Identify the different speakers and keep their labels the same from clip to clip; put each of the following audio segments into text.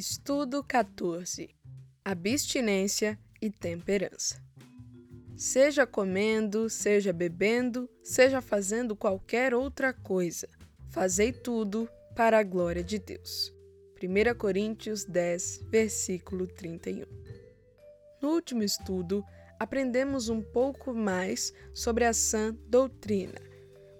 Speaker 1: Estudo 14 Abstinência e temperança. Seja comendo, seja bebendo, seja fazendo qualquer outra coisa, fazei tudo para a glória de Deus. 1 Coríntios 10, versículo 31. No último estudo, aprendemos um pouco mais sobre a sã doutrina.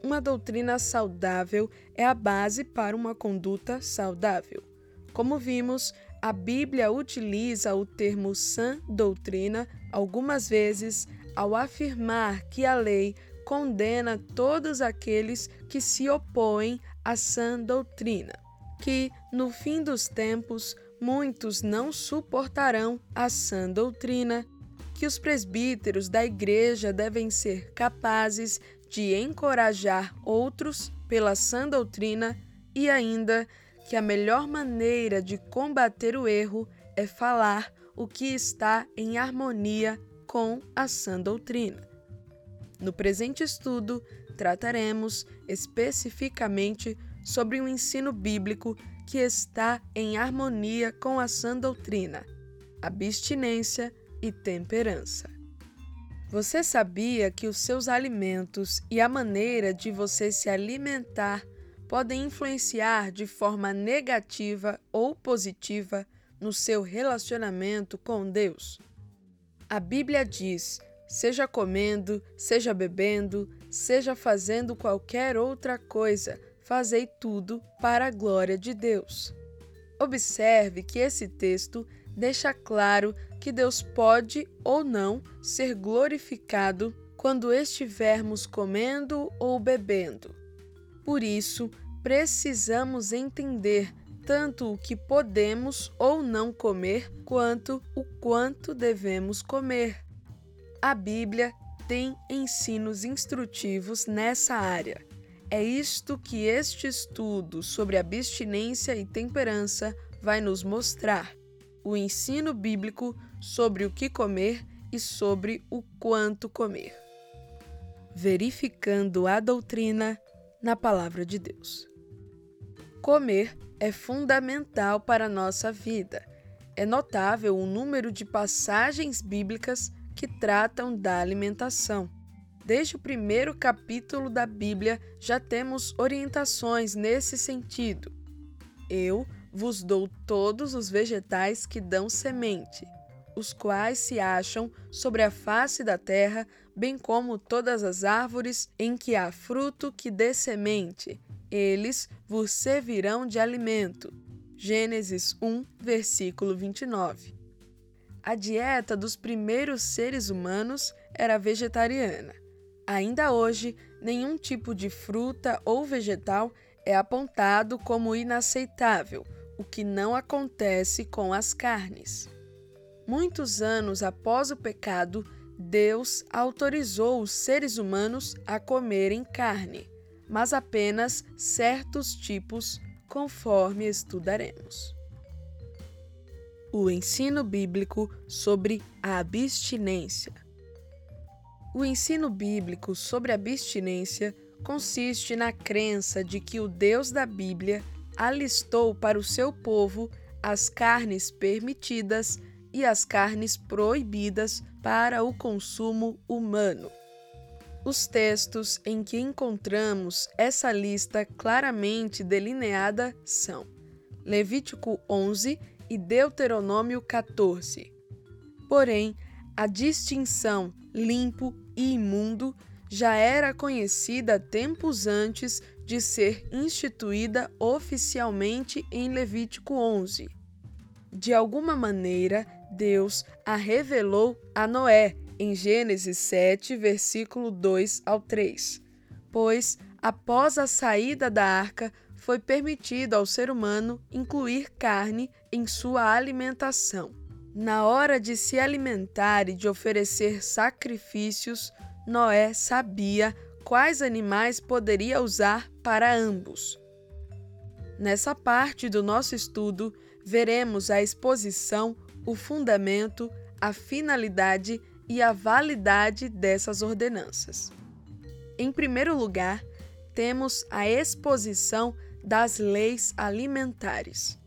Speaker 1: Uma doutrina saudável é a base para uma conduta saudável. Como vimos, a Bíblia utiliza o termo sã doutrina algumas vezes ao afirmar que a lei condena todos aqueles que se opõem à sã doutrina, que, no fim dos tempos, muitos não suportarão a sã doutrina, que os presbíteros da igreja devem ser capazes de encorajar outros pela sã doutrina e ainda que a melhor maneira de combater o erro é falar o que está em harmonia com a sã doutrina. No presente estudo, trataremos especificamente sobre um ensino bíblico que está em harmonia com a sã doutrina, abstinência e temperança. Você sabia que os seus alimentos e a maneira de você se alimentar podem influenciar de forma negativa ou positiva no seu relacionamento com Deus. A Bíblia diz: seja comendo, seja bebendo, seja fazendo qualquer outra coisa, fazei tudo para a glória de Deus. Observe que esse texto deixa claro que Deus pode ou não ser glorificado quando estivermos comendo ou bebendo. Por isso, precisamos entender tanto o que podemos ou não comer, quanto o quanto devemos comer. A Bíblia tem ensinos instrutivos nessa área. É isto que este estudo sobre abstinência e temperança vai nos mostrar: o ensino bíblico sobre o que comer e sobre o quanto comer. Verificando a doutrina na Palavra de Deus. Comer é fundamental para a nossa vida. É notável o número de passagens bíblicas que tratam da alimentação. Desde o primeiro capítulo da Bíblia já temos orientações nesse sentido. Eu vos dou todos os vegetais que dão semente os quais se acham sobre a face da terra, bem como todas as árvores em que há fruto que dê semente. Eles vos servirão de alimento. Gênesis 1, versículo 29. A dieta dos primeiros seres humanos era vegetariana. Ainda hoje, nenhum tipo de fruta ou vegetal é apontado como inaceitável, o que não acontece com as carnes. Muitos anos após o pecado, Deus autorizou os seres humanos a comerem carne, mas apenas certos tipos, conforme estudaremos. O ensino bíblico sobre a abstinência. O ensino bíblico sobre abstinência consiste na crença de que o Deus da Bíblia alistou para o seu povo as carnes permitidas e as carnes proibidas para o consumo humano. Os textos em que encontramos essa lista claramente delineada são Levítico 11 e Deuteronômio 14. Porém, a distinção limpo e imundo já era conhecida tempos antes de ser instituída oficialmente em Levítico 11. De alguma maneira, Deus a revelou a Noé em Gênesis 7, versículo 2 ao 3. Pois, após a saída da arca, foi permitido ao ser humano incluir carne em sua alimentação. Na hora de se alimentar e de oferecer sacrifícios, Noé sabia quais animais poderia usar para ambos. Nessa parte do nosso estudo, veremos a exposição o fundamento, a finalidade e a validade dessas ordenanças. Em primeiro lugar, temos a exposição das leis alimentares.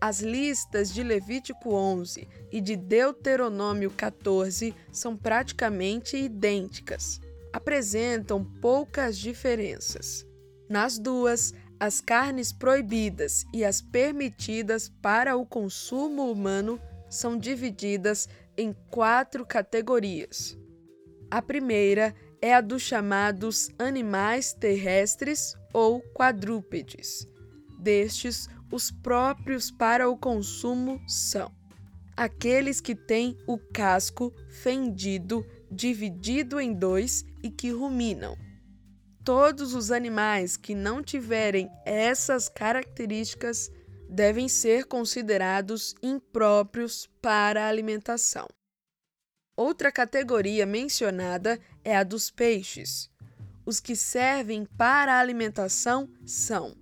Speaker 1: As listas de Levítico 11 e de Deuteronômio 14 são praticamente idênticas. Apresentam poucas diferenças. Nas duas, as carnes proibidas e as permitidas para o consumo humano são divididas em quatro categorias. A primeira é a dos chamados animais terrestres ou quadrúpedes. Destes, os próprios para o consumo são aqueles que têm o casco fendido, dividido em dois e que ruminam. Todos os animais que não tiverem essas características devem ser considerados impróprios para a alimentação. Outra categoria mencionada é a dos peixes. Os que servem para a alimentação são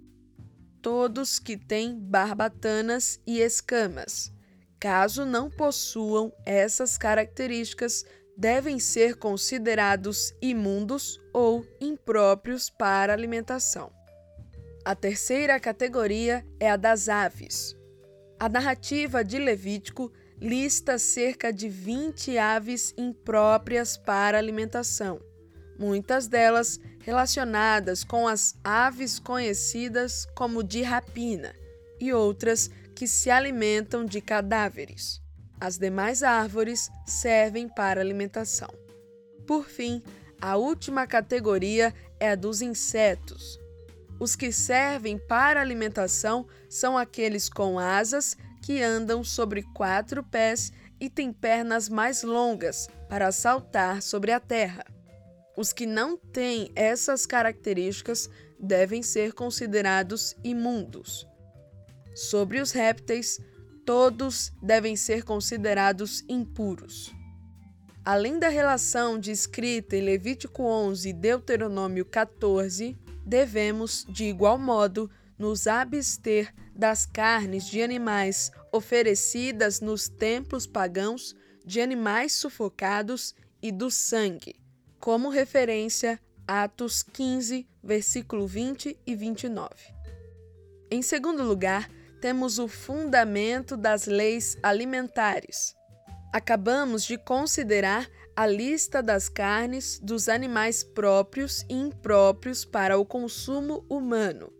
Speaker 1: todos que têm barbatanas e escamas. Caso não possuam essas características, devem ser considerados imundos ou impróprios para alimentação. A terceira categoria é a das aves. A narrativa de Levítico lista cerca de 20 aves impróprias para alimentação, muitas delas relacionadas com as aves conhecidas como de rapina e outras que se alimentam de cadáveres. As demais árvores servem para alimentação. Por fim, a última categoria é a dos insetos. Os que servem para alimentação são aqueles com asas que andam sobre quatro pés e têm pernas mais longas para saltar sobre a terra. Os que não têm essas características devem ser considerados imundos. Sobre os répteis, todos devem ser considerados impuros. Além da relação descrita em Levítico 11 e Deuteronômio 14, devemos, de igual modo, nos abster das carnes de animais oferecidas nos templos pagãos, de animais sufocados e do sangue, como referência Atos 15, versículo 20 e 29. Em segundo lugar, temos o fundamento das leis alimentares. Acabamos de considerar a lista das carnes dos animais próprios e impróprios para o consumo humano.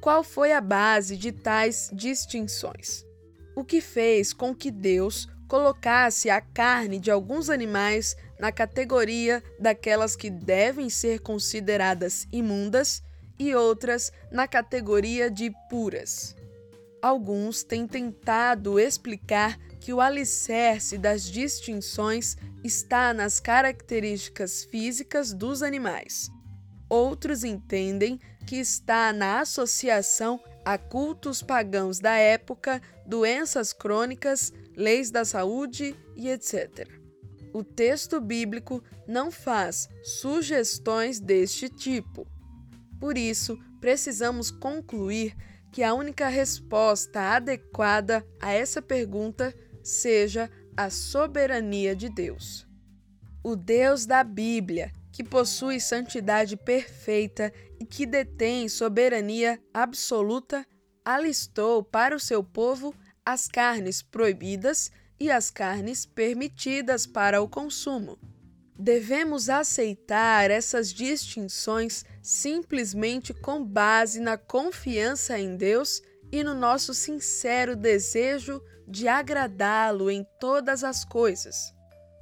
Speaker 1: Qual foi a base de tais distinções? O que fez com que Deus colocasse a carne de alguns animais na categoria daquelas que devem ser consideradas imundas e outras na categoria de puras. Alguns têm tentado explicar que o alicerce das distinções está nas características físicas dos animais. Outros entendem que está na associação a cultos pagãos da época, doenças crônicas, leis da saúde e etc. O texto bíblico não faz sugestões deste tipo. Por isso, precisamos concluir que a única resposta adequada a essa pergunta seja a soberania de Deus. O Deus da Bíblia que possui santidade perfeita e que detém soberania absoluta, alistou para o seu povo as carnes proibidas e as carnes permitidas para o consumo. Devemos aceitar essas distinções simplesmente com base na confiança em Deus e no nosso sincero desejo de agradá-lo em todas as coisas.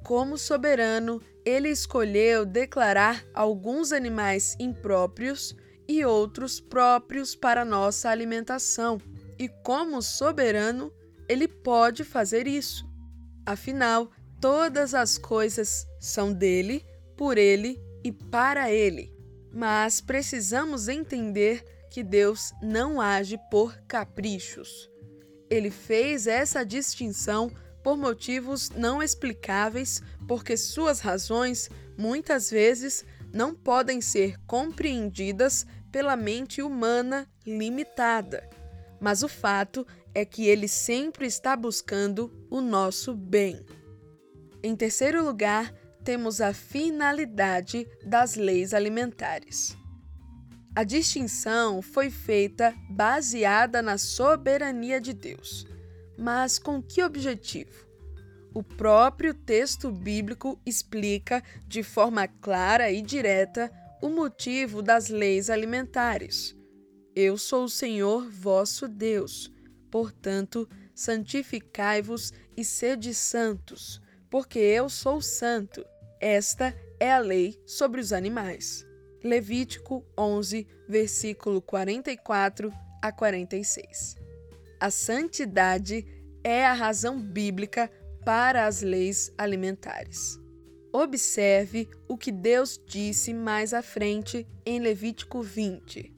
Speaker 1: Como soberano, ele escolheu declarar alguns animais impróprios e outros próprios para nossa alimentação, e como soberano, ele pode fazer isso. Afinal, todas as coisas são dele, por ele e para ele. Mas precisamos entender que Deus não age por caprichos. Ele fez essa distinção por motivos não explicáveis, porque suas razões muitas vezes não podem ser compreendidas pela mente humana limitada. Mas o fato é que ele sempre está buscando o nosso bem. Em terceiro lugar, temos a finalidade das leis alimentares. A distinção foi feita baseada na soberania de Deus Mas com que objetivo? O próprio texto bíblico explica de forma clara e direta o motivo das leis alimentares. Eu sou o Senhor vosso Deus, portanto, santificai-vos e sede santos, porque eu sou santo. Esta é a lei sobre os animais. Levítico 11, versículo 44 a 46. A santidade é a razão bíblica para as leis alimentares. Observe o que Deus disse mais à frente em Levítico 20.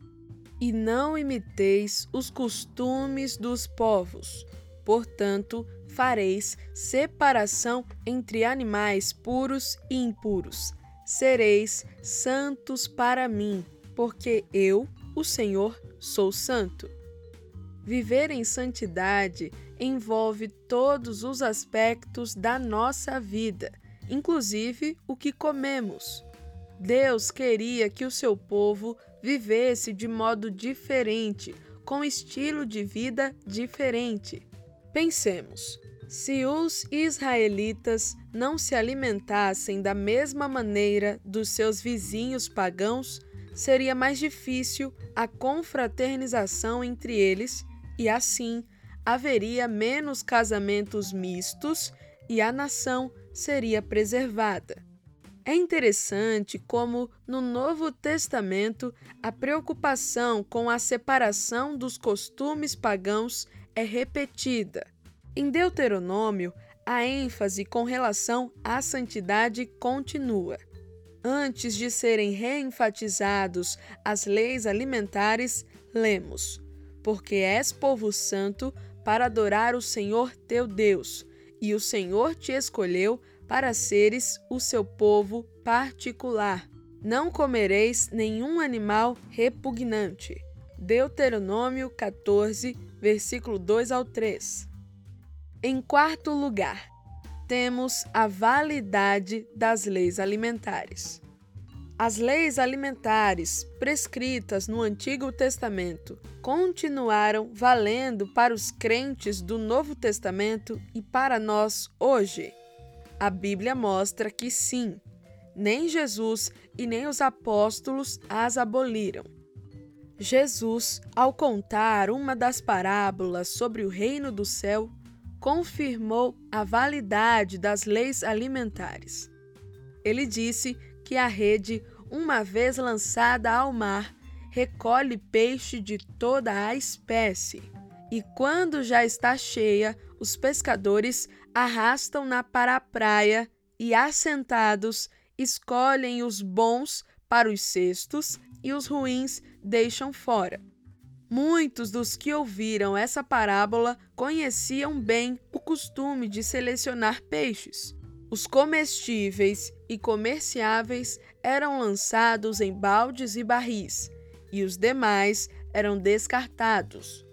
Speaker 1: E não imiteis os costumes dos povos, portanto, fareis separação entre animais puros e impuros. Sereis santos para mim, porque eu, o Senhor, sou santo. Viver em santidade envolve todos os aspectos da nossa vida, inclusive o que comemos. Deus queria que o seu povo vivesse de modo diferente, com estilo de vida diferente. Pensemos: se os israelitas não se alimentassem da mesma maneira dos seus vizinhos pagãos, seria mais difícil a confraternização entre eles e, assim, haveria menos casamentos mistos e a nação seria preservada. É interessante como, no Novo Testamento, a preocupação com a separação dos costumes pagãos é repetida. Em Deuteronômio, a ênfase com relação à santidade continua. Antes de serem reenfatizados as leis alimentares, lemos: Porque és povo santo para adorar o Senhor teu Deus, e o Senhor te escolheu para seres o seu povo particular. Não comereis nenhum animal repugnante. Deuteronômio 14, versículo 2 ao 3. Em quarto lugar, temos a validade das leis alimentares. As leis alimentares prescritas no Antigo Testamento continuaram valendo para os crentes do Novo Testamento e para nós hoje. A Bíblia mostra que sim, nem Jesus e nem os apóstolos as aboliram. Jesus, ao contar uma das parábolas sobre o reino do céu, confirmou a validade das leis alimentares. Ele disse que a rede, uma vez lançada ao mar, recolhe peixe de toda a espécie. E quando já está cheia, os pescadores arrastam-na para a praia e, assentados, escolhem os bons para os cestos e os ruins deixam fora. Muitos dos que ouviram essa parábola conheciam bem o costume de selecionar peixes. Os comestíveis e comerciáveis eram lançados em baldes e barris, e os demais eram descartados.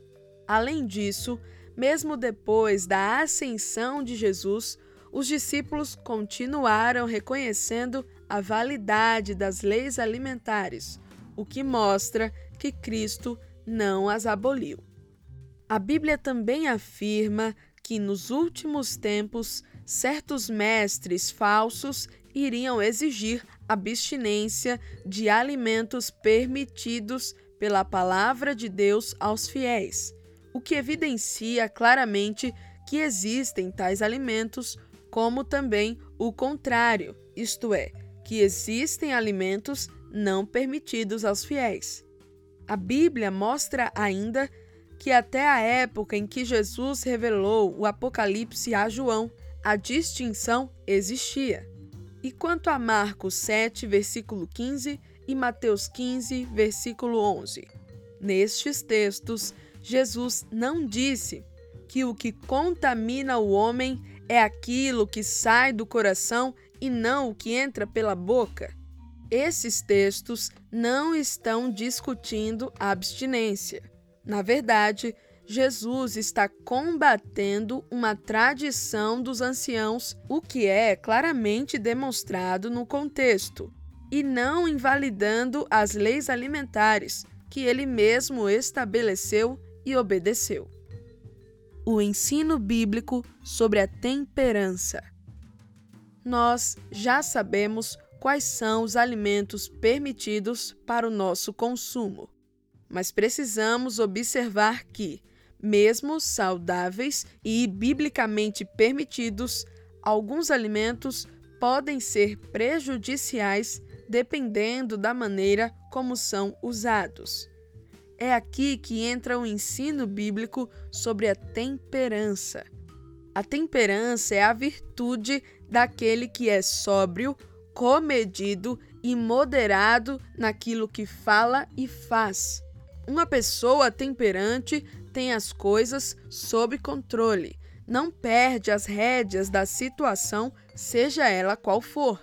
Speaker 1: Além disso, mesmo depois da ascensão de Jesus, os discípulos continuaram reconhecendo a validade das leis alimentares, o que mostra que Cristo não as aboliu. A Bíblia também afirma que nos últimos tempos certos mestres falsos iriam exigir abstinência de alimentos permitidos pela palavra de Deus aos fiéis, o que evidencia claramente que existem tais alimentos, como também o contrário, isto é, que existem alimentos não permitidos aos fiéis. A Bíblia mostra ainda que até a época em que Jesus revelou o Apocalipse a João, a distinção existia. E quanto a Marcos 7, versículo 15 e Mateus 15, versículo 11? Nestes textos, Jesus não disse que o que contamina o homem é aquilo que sai do coração e não o que entra pela boca. Esses textos não estão discutindo abstinência. Na verdade, Jesus está combatendo uma tradição dos anciãos, o que é claramente demonstrado no contexto, e não invalidando as leis alimentares que ele mesmo estabeleceu e obedeceu. o ensino bíblico sobre a temperança. Nós já sabemos quais são os alimentos permitidos para o nosso consumo, mas precisamos observar que, mesmo saudáveis e biblicamente permitidos, alguns alimentos podem ser prejudiciais dependendo da maneira como são usados. É aqui que entra o ensino bíblico sobre a temperança. A temperança é a virtude daquele que é sóbrio, comedido e moderado naquilo que fala e faz. Uma pessoa temperante tem as coisas sob controle, não perde as rédeas da situação, seja ela qual for.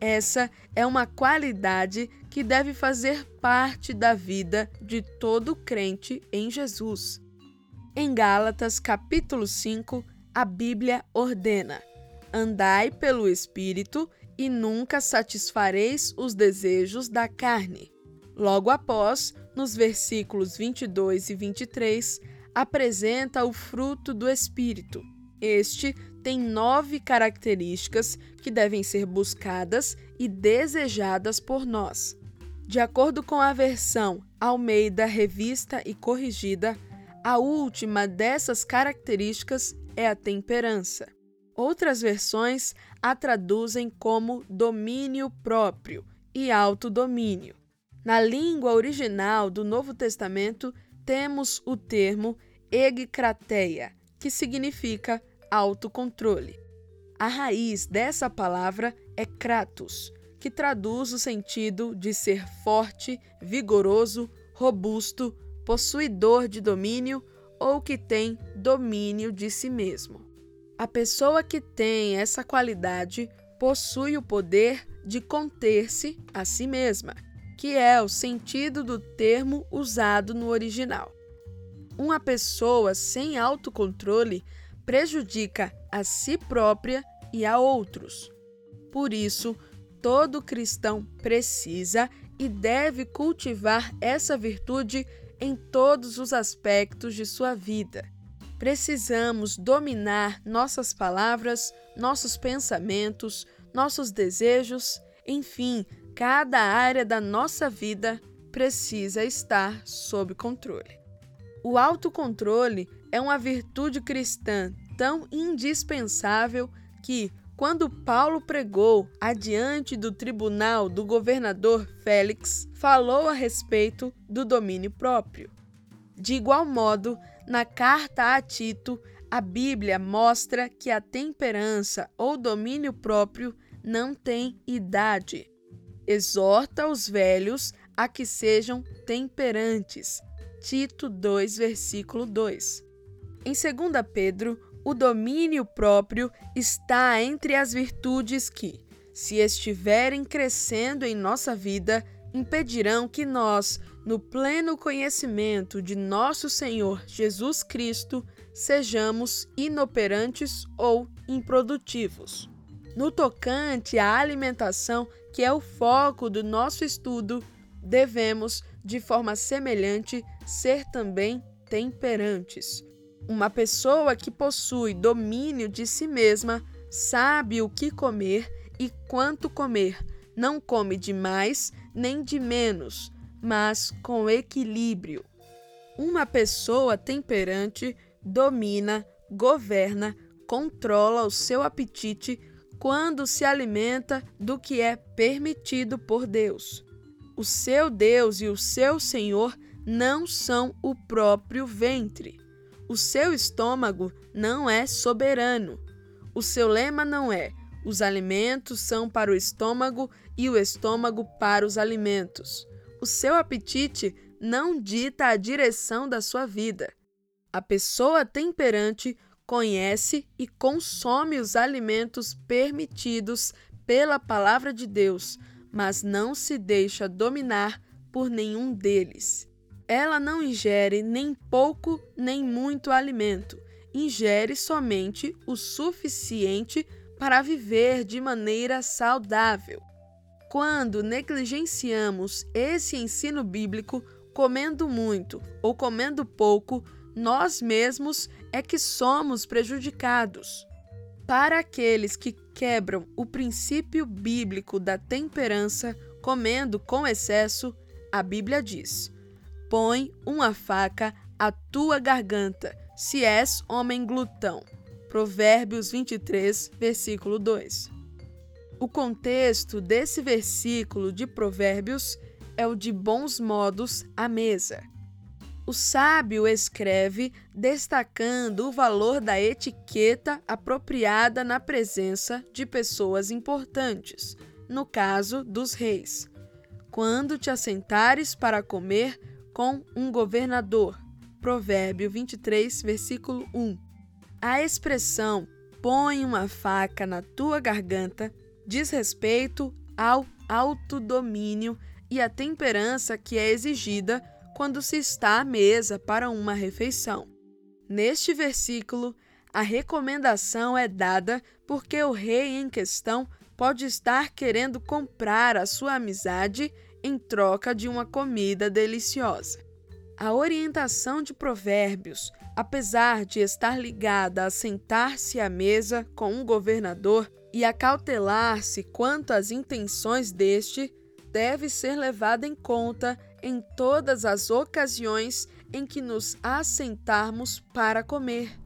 Speaker 1: Essa é uma qualidade que deve fazer parte da vida de todo crente em Jesus. Em Gálatas, capítulo 5, a Bíblia ordena: Andai pelo Espírito e nunca satisfareis os desejos da carne. Logo após, nos versículos 22 e 23, apresenta o fruto do Espírito. Este tem nove características que devem ser buscadas e desejadas por nós. De acordo com a versão Almeida Revista e Corrigida, a última dessas características é a temperança. Outras versões a traduzem como domínio próprio e autodomínio. Na língua original do Novo Testamento, temos o termo egkrateia, que significa autocontrole. A raiz dessa palavra é kratos, que traduz o sentido de ser forte, vigoroso, robusto, possuidor de domínio ou que tem domínio de si mesmo. A pessoa que tem essa qualidade possui o poder de conter-se a si mesma, que é o sentido do termo usado no original. Uma pessoa sem autocontrole prejudica a si própria e a outros. Por isso, todo cristão precisa e deve cultivar essa virtude em todos os aspectos de sua vida. Precisamos dominar nossas palavras, nossos pensamentos, nossos desejos, enfim, cada área da nossa vida precisa estar sob controle. O autocontrole é uma virtude cristã tão indispensável que, quando Paulo pregou adiante do tribunal do governador Félix, falou a respeito do domínio próprio. De igual modo, na carta a Tito, a Bíblia mostra que a temperança ou domínio próprio não tem idade. Exorta os velhos a que sejam temperantes. Tito 2, versículo 2. Em 2 Pedro, o domínio próprio está entre as virtudes que, se estiverem crescendo em nossa vida, impedirão que nós, no pleno conhecimento de nosso Senhor Jesus Cristo, sejamos inoperantes ou improdutivos. No tocante à alimentação, que é o foco do nosso estudo, devemos, de forma semelhante, ser também temperantes uma pessoa que possui domínio de si mesma sabe o que comer e quanto comer. Não come de mais nem de menos, mas com equilíbrio. Uma pessoa temperante domina, governa, controla o seu apetite quando se alimenta do que é permitido por Deus. O seu Deus e o seu Senhor não são o próprio ventre. O seu estômago não é soberano. O seu lema não é: os alimentos são para o estômago e o estômago para os alimentos. O seu apetite não dita a direção da sua vida. A pessoa temperante conhece e consome os alimentos permitidos pela palavra de Deus, mas não se deixa dominar por nenhum deles. Ela não ingere nem pouco nem muito alimento, ingere somente o suficiente para viver de maneira saudável. Quando negligenciamos esse ensino bíblico, comendo muito ou comendo pouco, nós mesmos é que somos prejudicados. Para aqueles que quebram o princípio bíblico da temperança comendo com excesso, a Bíblia diz: Põe uma faca à tua garganta, se és homem glutão. Provérbios 23, versículo 2. O contexto desse versículo de Provérbios é o de bons modos à mesa. O sábio escreve destacando o valor da etiqueta apropriada na presença de pessoas importantes, no caso dos reis. Quando te assentares para comer com um governador. Provérbio 23, versículo 1. A expressão põe uma faca na tua garganta diz respeito ao autodomínio e à temperança que é exigida quando se está à mesa para uma refeição. Neste versículo, a recomendação é dada porque o rei em questão pode estar querendo comprar a sua amizade em troca de uma comida deliciosa. A orientação de Provérbios, apesar de estar ligada a sentar-se à mesa com um governador e a cautelar-se quanto às intenções deste, deve ser levada em conta em todas as ocasiões em que nos assentarmos para comer.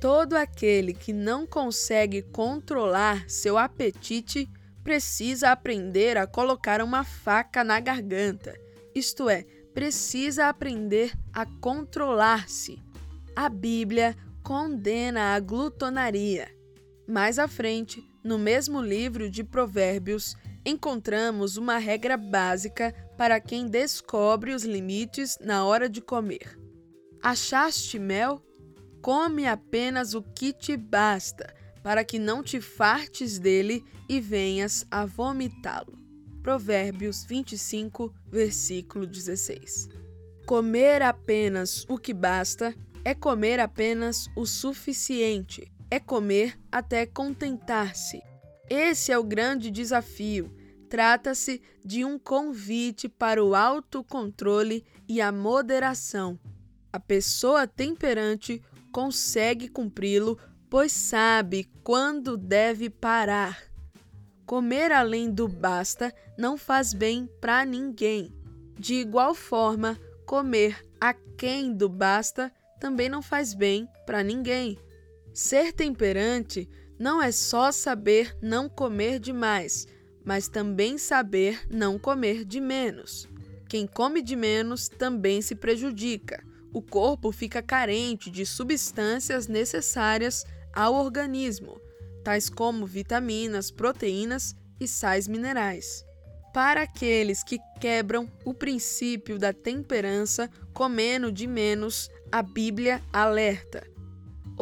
Speaker 1: Todo aquele que não consegue controlar seu apetite precisa aprender a colocar uma faca na garganta, isto é, precisa aprender a controlar-se. A Bíblia condena a glutonaria. Mais à frente, no mesmo livro de Provérbios, encontramos uma regra básica para quem descobre os limites na hora de comer. Achaste mel? Come apenas o que te basta, para que não te fartes dele e venhas a vomitá-lo. Provérbios 25, versículo 16. Comer apenas o que basta é comer apenas o suficiente, é comer até contentar-se. Esse é o grande desafio. Trata-se de um convite para o autocontrole e a moderação. A pessoa temperante consegue cumpri-lo, pois sabe quando deve parar. Comer além do basta não faz bem para ninguém. De igual forma, comer aquém do basta também não faz bem para ninguém. Ser temperante não é só saber não comer demais, mas também saber não comer de menos. Quem come de menos também se prejudica. O corpo fica carente de substâncias necessárias ao organismo, tais como vitaminas, proteínas e sais minerais. Para aqueles que quebram o princípio da temperança comendo de menos, a Bíblia alerta: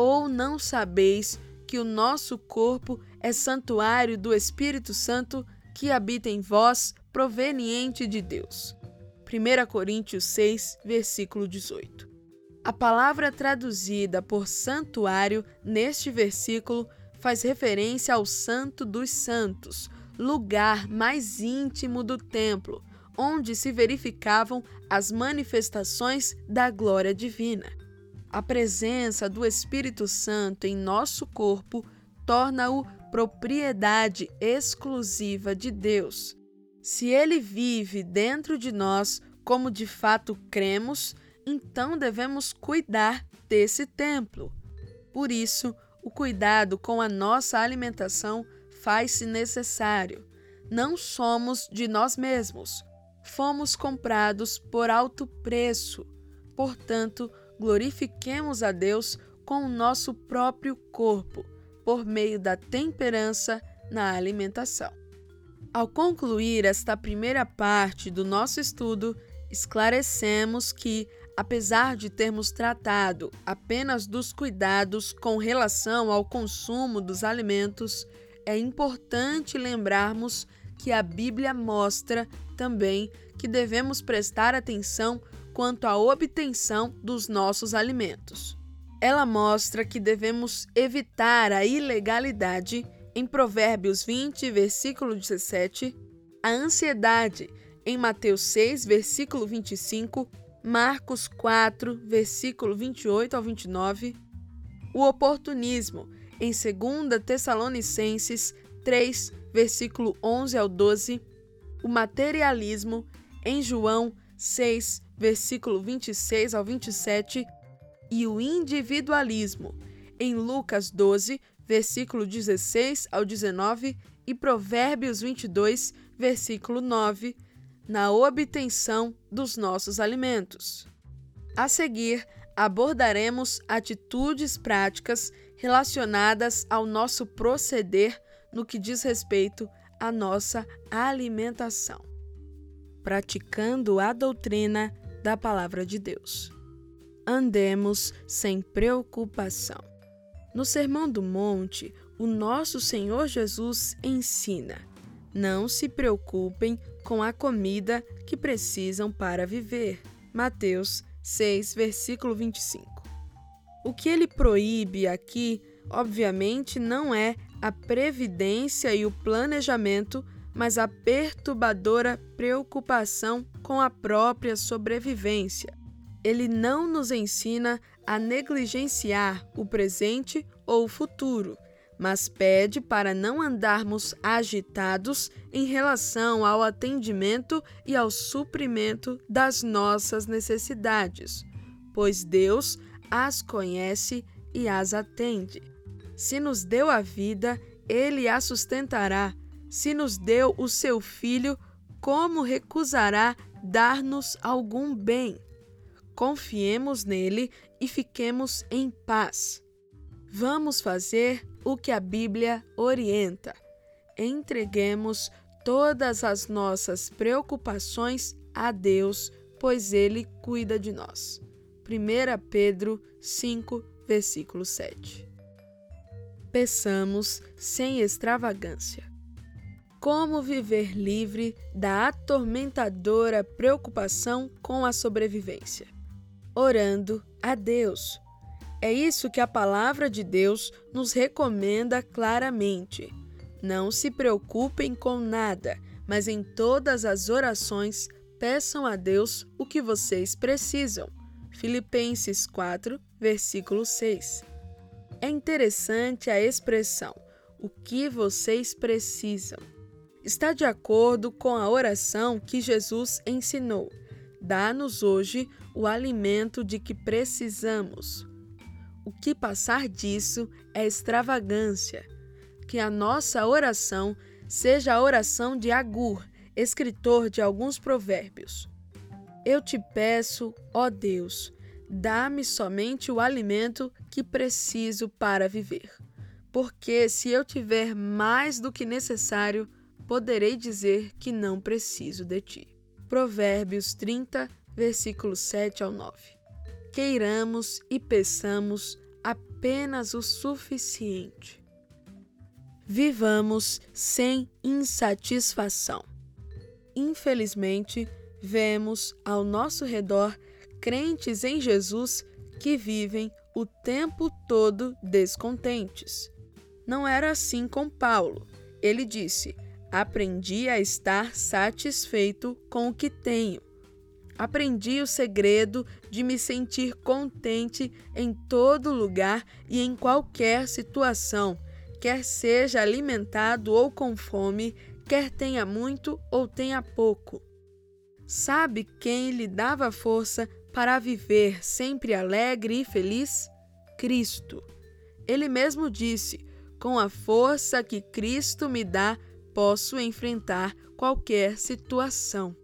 Speaker 1: Ou não sabeis que o nosso corpo é santuário do Espírito Santo que habita em vós, proveniente de Deus. 1 Coríntios 6, versículo 18. A palavra traduzida por santuário neste versículo faz referência ao Santo dos Santos, lugar mais íntimo do templo, onde se verificavam as manifestações da glória divina. A presença do Espírito Santo em nosso corpo torna-o propriedade exclusiva de Deus. Se ele vive dentro de nós, como de fato cremos, então devemos cuidar desse templo. Por isso, o cuidado com a nossa alimentação faz-se necessário. Não somos de nós mesmos. Fomos comprados por alto preço. Portanto, glorifiquemos a Deus com o nosso próprio corpo, por meio da temperança na alimentação. Ao concluir esta primeira parte do nosso estudo, esclarecemos que, apesar de termos tratado apenas dos cuidados com relação ao consumo dos alimentos, é importante lembrarmos que a Bíblia mostra também que devemos prestar atenção quanto à obtenção dos nossos alimentos. Ela mostra que devemos evitar a ilegalidade em Provérbios 20, versículo 17, a ansiedade em Mateus 6, versículo 25 Marcos 4, versículo 28 ao 29. O oportunismo, em 2 Tessalonicenses 3, versículo 11 ao 12. O materialismo, em João 6, versículo 26 ao 27. E o individualismo, em Lucas 12, versículo 16 ao 19 e Provérbios 22, versículo 9, na obtenção dos nossos alimentos. A seguir, abordaremos atitudes práticas relacionadas ao nosso proceder no que diz respeito à nossa alimentação, praticando a doutrina da Palavra de Deus. Andemos sem preocupação. No Sermão do Monte, o nosso Senhor Jesus ensina: não se preocupem com a comida que precisam para viver. Mateus 6, versículo 25. O que ele proíbe aqui, obviamente, não é a previdência e o planejamento, mas a perturbadora preocupação com a própria sobrevivência. Ele não nos ensina a negligenciar o presente ou o futuro, mas pede para não andarmos agitados em relação ao atendimento e ao suprimento das nossas necessidades, pois Deus as conhece e as atende. Se nos deu a vida, Ele a sustentará. Se nos deu o seu Filho, como recusará dar-nos algum bem? Confiemos nele e fiquemos em paz. Vamos fazer o que a Bíblia orienta. Entreguemos todas as nossas preocupações a Deus, pois Ele cuida de nós. 1 Pedro 5, versículo 7. Peçamos sem extravagância. Como viver livre da atormentadora preocupação com a sobrevivência? orando a Deus. É isso que a palavra de Deus nos recomenda claramente. Não se preocupem com nada, mas em todas as orações peçam a Deus o que vocês precisam. Filipenses 4, versículo 6. É interessante a expressão o que vocês precisam. Está de acordo com a oração que Jesus ensinou. Dá-nos hoje o alimento de que precisamos. O que passar disso é extravagância. Que a nossa oração seja a oração de Agur, escritor de alguns provérbios. Eu te peço, ó Deus, dá-me somente o alimento que preciso para viver. Porque se eu tiver mais do que necessário, poderei dizer que não preciso de ti. Provérbios 30, versículos 7 ao 9. Queiramos e peçamos apenas o suficiente. Vivamos sem insatisfação. Infelizmente, vemos ao nosso redor crentes em Jesus que vivem o tempo todo descontentes. Não era assim com Paulo. Ele disse: Aprendi a estar satisfeito com o que tenho. Aprendi o segredo de me sentir contente em todo lugar e em qualquer situação, quer seja alimentado ou com fome, quer tenha muito ou tenha pouco. Sabe quem lhe dava força para viver sempre alegre e feliz? Cristo. Ele mesmo disse: Com a força que Cristo me dá, posso enfrentar qualquer situação.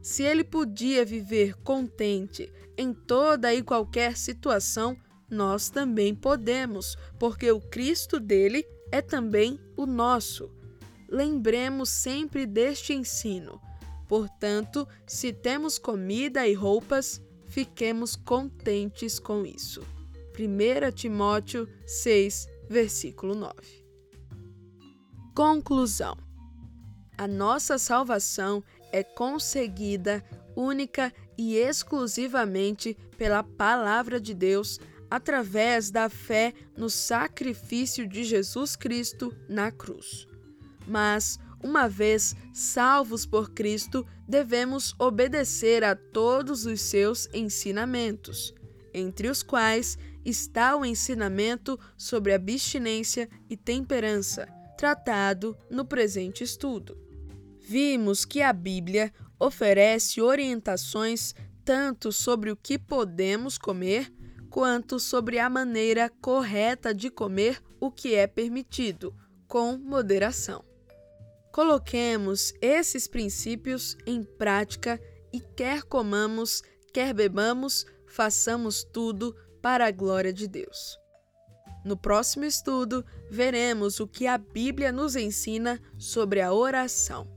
Speaker 1: Se ele podia viver contente em toda e qualquer situação, nós também podemos, porque o Cristo dele é também o nosso. Lembremos sempre deste ensino. Portanto, se temos comida e roupas, fiquemos contentes com isso. 1 Timóteo 6, versículo 9. Conclusão a nossa salvação é conseguida única e exclusivamente pela Palavra de Deus através da fé no sacrifício de Jesus Cristo na cruz. Mas uma vez salvos por Cristo, devemos obedecer a todos os seus ensinamentos, entre os quais está o ensinamento sobre abstinência e temperança, tratado no presente estudo. Vimos que a Bíblia oferece orientações tanto sobre o que podemos comer, quanto sobre a maneira correta de comer o que é permitido, com moderação. Coloquemos esses princípios em prática e quer comamos, quer bebamos, façamos tudo para a glória de Deus. No próximo estudo, veremos o que a Bíblia nos ensina sobre a oração.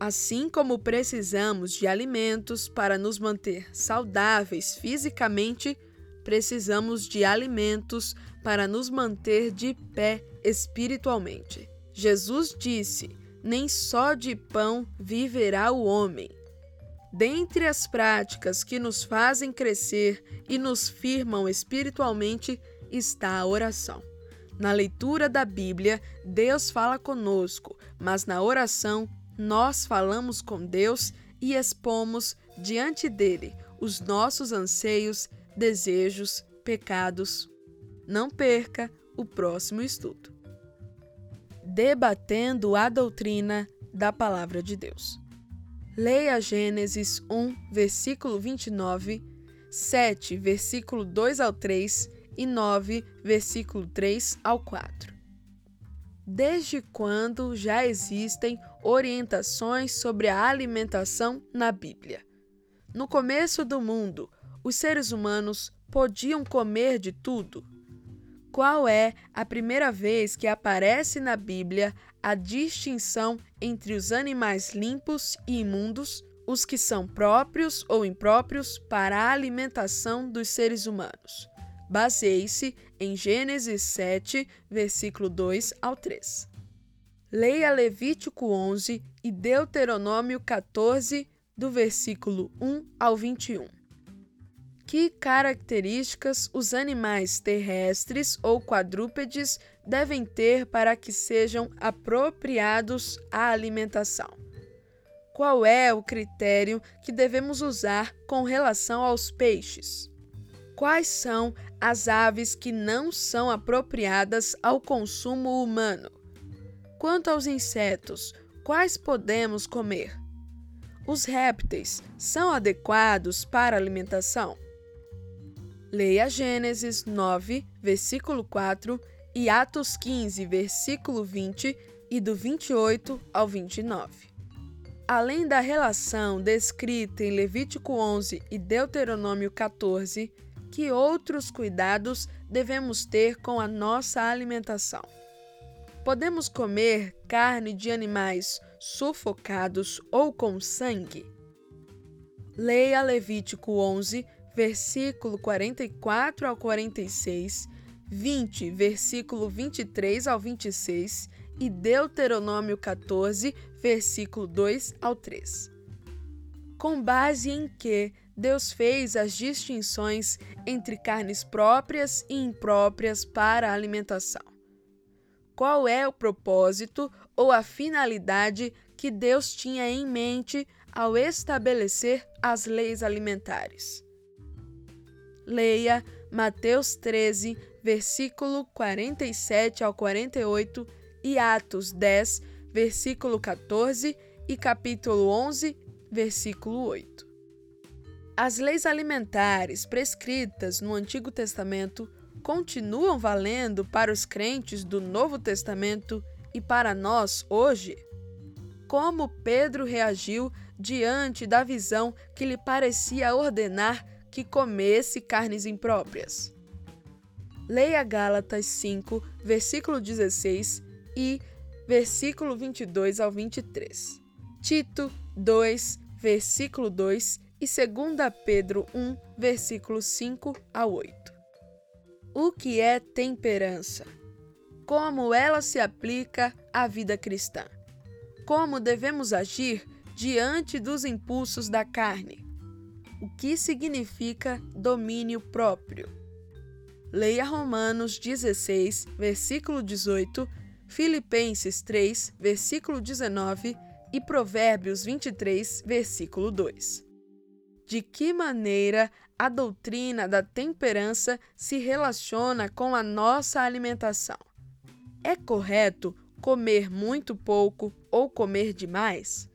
Speaker 1: Assim como precisamos de alimentos para nos manter saudáveis fisicamente, precisamos de alimentos para nos manter de pé espiritualmente. Jesus disse: nem só de pão viverá o homem. Dentre as práticas que nos fazem crescer e nos firmam espiritualmente está a oração. Na leitura da Bíblia, Deus fala conosco, mas na oração, nós falamos com Deus e expomos diante dele os nossos anseios, desejos, pecados. Não perca o próximo estudo debatendo a doutrina da Palavra de Deus. Leia Gênesis 1, versículo 29, 7, versículo 2 ao 3 e 9, versículo 3 ao 4. Desde quando já existem orientações sobre a alimentação na Bíblia? No começo do mundo, os seres humanos podiam comer de tudo, qual é a primeira vez que aparece na Bíblia a distinção entre os animais limpos e imundos, os que são próprios ou impróprios para a alimentação dos seres humanos. Baseie-se em Gênesis 7, versículo 2 ao 3. Leia Levítico 11 e Deuteronômio 14, do versículo 1 ao 21. Que características os animais terrestres ou quadrúpedes devem ter para que sejam apropriados à alimentação? Qual é o critério que devemos usar com relação aos peixes? Quais são as aves que não são apropriadas ao consumo humano? Quanto aos insetos, quais podemos comer? Os répteis são adequados para alimentação? Leia Gênesis 9, versículo 4 e Atos 15, versículo 20 e do 28 ao 29. Além da relação descrita em Levítico 11 e Deuteronômio 14, que outros cuidados devemos ter com a nossa alimentação? Podemos comer carne de animais sufocados ou com sangue? Leia Levítico 11, versículo 44 ao 46, 20, versículo 23 ao 26 e Deuteronômio 14, versículo 2 ao 3. Com base em que Deus fez as distinções entre carnes próprias e impróprias para a alimentação? Qual é o propósito ou a finalidade que Deus tinha em mente ao estabelecer as leis alimentares? leia Mateus 13, versículo 47 ao 48 e Atos 10, versículo 14 e capítulo 11, versículo 8. As leis alimentares prescritas no Antigo Testamento continuam valendo para os crentes do Novo Testamento e para nós hoje? Como Pedro reagiu diante da visão que lhe parecia ordenar que comesse carnes impróprias. Leia Gálatas 5, versículo 16 e versículo 22 ao 23. Tito 2, versículo 2 e 2 Pedro 1, versículo 5 a 8. O que é temperança? Como ela se aplica à vida cristã? Como devemos agir diante dos impulsos da carne? o que significa domínio próprio. Leia Romanos 16, versículo 18, Filipenses 3, versículo 19 e Provérbios 23, versículo 2. De que maneira a doutrina da temperança se relaciona com a nossa alimentação? É correto comer muito pouco ou comer demais?